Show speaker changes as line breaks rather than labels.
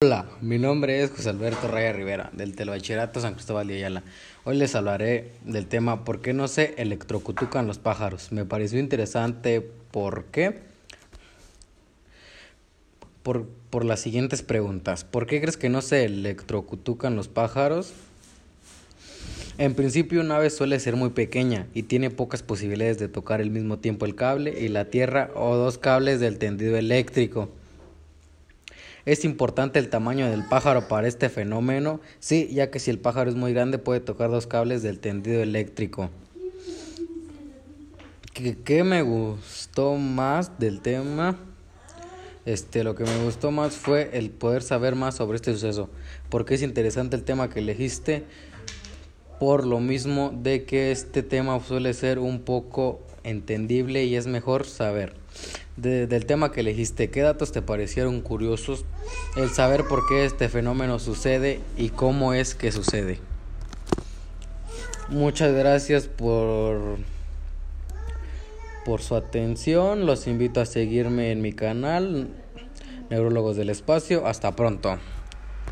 Hola, mi nombre es José Alberto Raya Rivera, del Telebachillerato San Cristóbal de Ayala. Hoy les hablaré del tema ¿Por qué no se electrocutucan los pájaros? Me pareció interesante ¿por qué? Por, por las siguientes preguntas. ¿Por qué crees que no se electrocutucan los pájaros? En principio un ave suele ser muy pequeña y tiene pocas posibilidades de tocar al mismo tiempo el cable y la tierra o dos cables del tendido eléctrico. ¿Es importante el tamaño del pájaro para este fenómeno? Sí, ya que si el pájaro es muy grande puede tocar dos cables del tendido eléctrico. ¿Qué, me gustó más del tema? Este, lo que me gustó más fue el poder saber más sobre este suceso, porque es interesante el tema que elegiste, por lo mismo de que este tema suele ser un poco entendible y es mejor saber del tema que elegiste, ¿qué datos te parecieron curiosos? El saber por qué este fenómeno sucede y cómo es que sucede. Muchas gracias por, por su atención. Los invito a seguirme en mi canal, Neurólogos del Espacio. Hasta pronto.